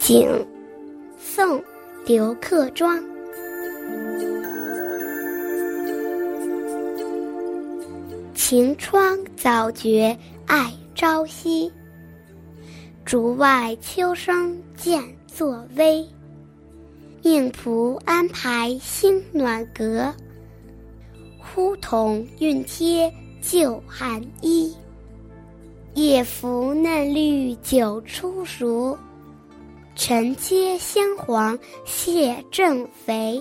景，宋·刘克庄。晴窗早觉爱朝夕，竹外秋声渐作微。命仆安排新暖阁，呼童熨帖旧寒衣。叶扶嫩绿久初熟，承接香黄蟹正肥。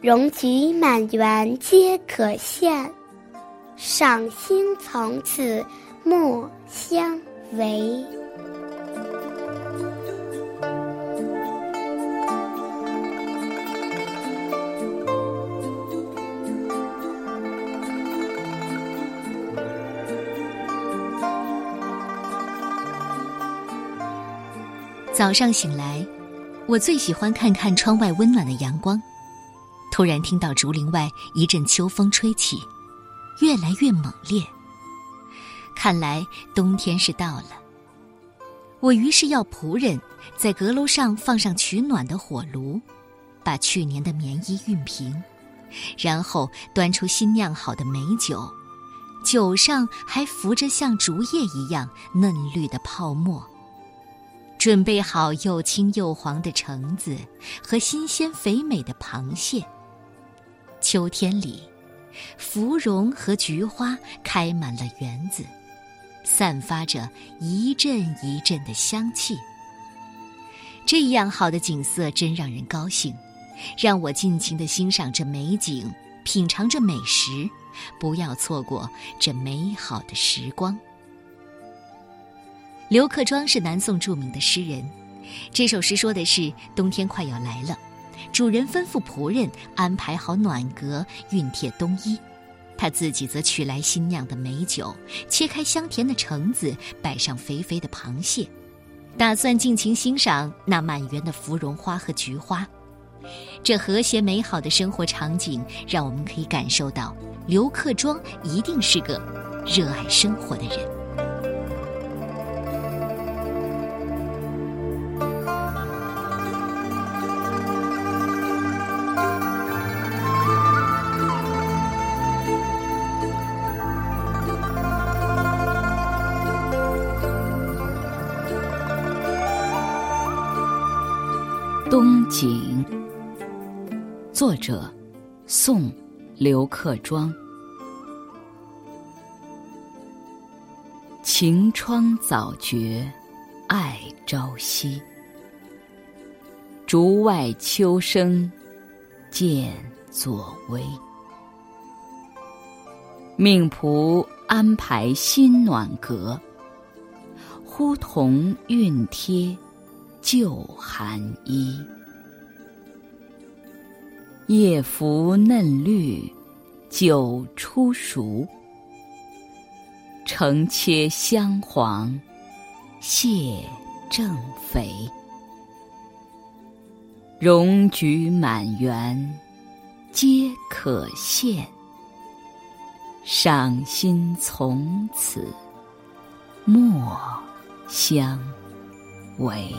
荣菊满园皆可羡，赏心从此莫相违。早上醒来，我最喜欢看看窗外温暖的阳光。突然听到竹林外一阵秋风吹起，越来越猛烈。看来冬天是到了。我于是要仆人在阁楼上放上取暖的火炉，把去年的棉衣熨平，然后端出新酿好的美酒，酒上还浮着像竹叶一样嫩绿的泡沫。准备好又青又黄的橙子和新鲜肥美的螃蟹。秋天里，芙蓉和菊花开满了园子，散发着一阵一阵的香气。这样好的景色真让人高兴，让我尽情的欣赏着美景，品尝着美食，不要错过这美好的时光。刘克庄是南宋著名的诗人，这首诗说的是冬天快要来了，主人吩咐仆人安排好暖阁，熨帖冬衣，他自己则取来新酿的美酒，切开香甜的橙子，摆上肥肥的螃蟹，打算尽情欣赏那满园的芙蓉花和菊花。这和谐美好的生活场景，让我们可以感受到刘克庄一定是个热爱生活的人。冬景，作者宋·刘克庄。晴窗早觉爱朝夕，竹外秋声渐作微。命仆安排新暖阁，呼童熨帖。旧寒衣，叶拂嫩绿，酒初熟。承切香黄，蟹正肥。荣菊满园，皆可羡。赏心从此，莫相违。